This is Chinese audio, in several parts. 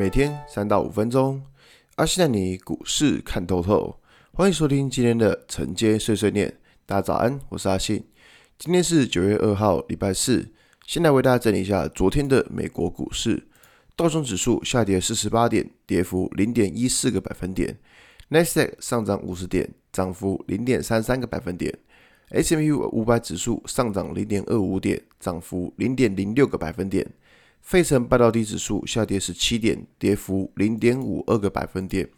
每天三到五分钟，阿信带你股市看透透。欢迎收听今天的晨间碎碎念。大家早安，我是阿信。今天是九月二号，礼拜四。先来为大家整理一下昨天的美国股市。道琼指数下跌四十八点，跌幅零点一四个百分点。纳斯达克上涨五十点，涨幅零点三三个百分点。S M U 五百指数上涨零点二五点，涨幅零点零六个百分点。费城半导体指数下跌十七点，跌幅零点五二个百分点。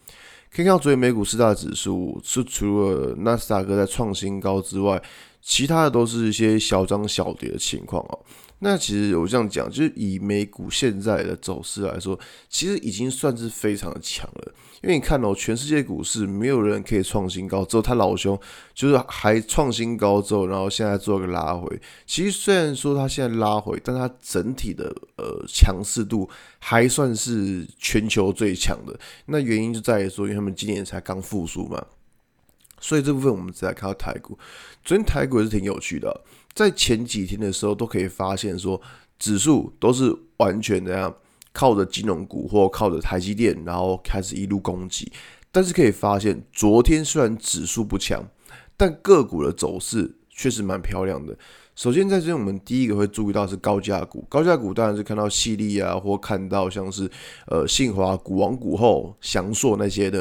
可以看到昨天美股四大指数是除了纳斯达克在创新高之外，其他的都是一些小涨小跌的情况哦。那其实我这样讲，就是以美股现在的走势来说，其实已经算是非常的强了。因为你看哦，全世界股市没有人可以创新高，只有他老兄就是还创新高之后，然后现在做个拉回。其实虽然说他现在拉回，但他整体的呃强势度还算是全球最强的。那原因就在于说，因为他们今年才刚复苏嘛。所以这部分我们再来看到台股，昨天台股也是挺有趣的，在前几天的时候都可以发现说，指数都是完全这样。靠着金融股或靠着台积电，然后开始一路攻击，但是可以发现，昨天虽然指数不强，但个股的走势确实蛮漂亮的。首先在这边，我们第一个会注意到是高价股，高价股当然是看到矽力啊，或看到像是呃信华、股王股后、祥硕那些的，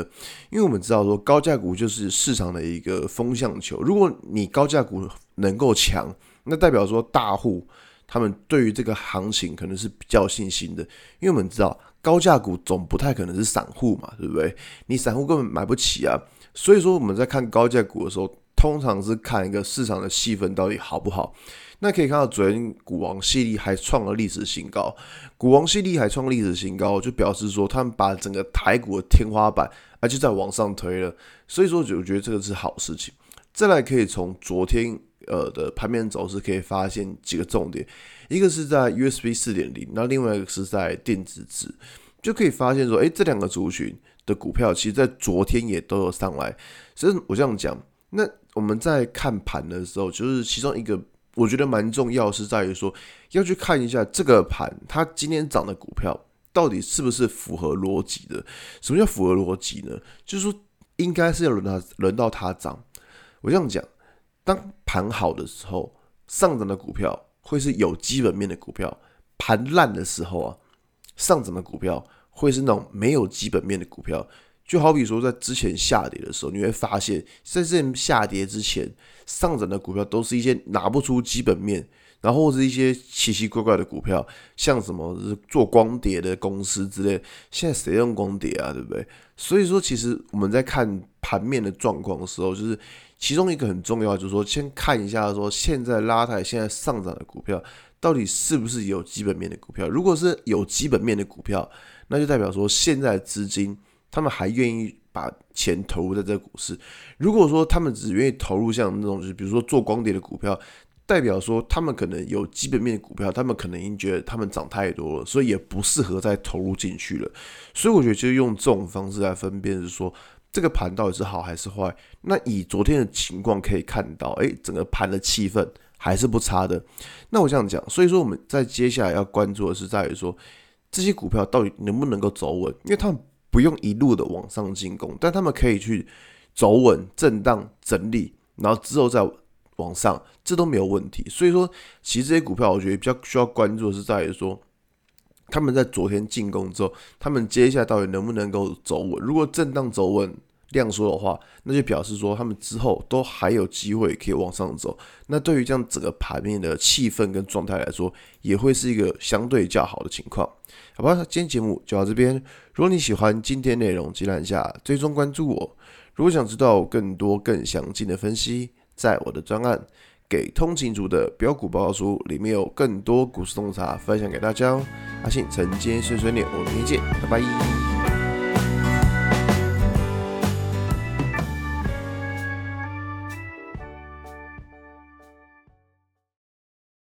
因为我们知道说高价股就是市场的一个风向球，如果你高价股能够强，那代表说大户。他们对于这个行情可能是比较信心的，因为我们知道高价股总不太可能是散户嘛，对不对？你散户根本买不起啊。所以说我们在看高价股的时候，通常是看一个市场的气氛到底好不好。那可以看到昨天股王系力还创了历史新高，股王系力还创历史新高，就表示说他们把整个台股的天花板啊就在往上推了。所以说，我觉得这个是好事情。再来可以从昨天。呃的盘面走势可以发现几个重点，一个是在 USB 四点零，那另外一个是在电子纸，就可以发现说，哎，这两个族群的股票，其实在昨天也都有上来。所以我这样讲，那我们在看盘的时候，就是其中一个我觉得蛮重要，是在于说要去看一下这个盘，它今天涨的股票到底是不是符合逻辑的？什么叫符合逻辑呢？就是说应该是要轮到轮到它涨。我这样讲。当盘好的时候，上涨的股票会是有基本面的股票；盘烂的时候啊，上涨的股票会是那种没有基本面的股票。就好比说，在之前下跌的时候，你会发现，在这下跌之前，上涨的股票都是一些拿不出基本面，然后或是一些奇奇怪怪的股票，像什么做光碟的公司之类。现在谁用光碟啊？对不对？所以说，其实我们在看盘面的状况的时候，就是。其中一个很重要，就是说，先看一下说，现在拉抬、现在上涨的股票，到底是不是有基本面的股票？如果是有基本面的股票，那就代表说，现在资金他们还愿意把钱投入在这个股市。如果说他们只愿意投入像那种，就是比如说做光碟的股票，代表说他们可能有基本面的股票，他们可能已经觉得他们涨太多了，所以也不适合再投入进去了。所以我觉得，就用这种方式来分辨，是说。这个盘到底是好还是坏？那以昨天的情况可以看到，哎，整个盘的气氛还是不差的。那我这样讲，所以说我们在接下来要关注的是在于说，这些股票到底能不能够走稳？因为他们不用一路的往上进攻，但他们可以去走稳、震荡、整理，然后之后再往上，这都没有问题。所以说，其实这些股票我觉得比较需要关注的是在于说。他们在昨天进攻之后，他们接下来到底能不能够走稳？如果震荡走稳、量缩的话，那就表示说他们之后都还有机会可以往上走。那对于这样整个盘面的气氛跟状态来说，也会是一个相对较好的情况。好吧，今天节目就到这边。如果你喜欢今天内容，记得一下追踪关注我。如果想知道更多更详尽的分析，在我的专案。给通勤族的标股报告书里面有更多股市洞察分享给大家哦。阿信晨间碎碎念，我们明天见，拜拜。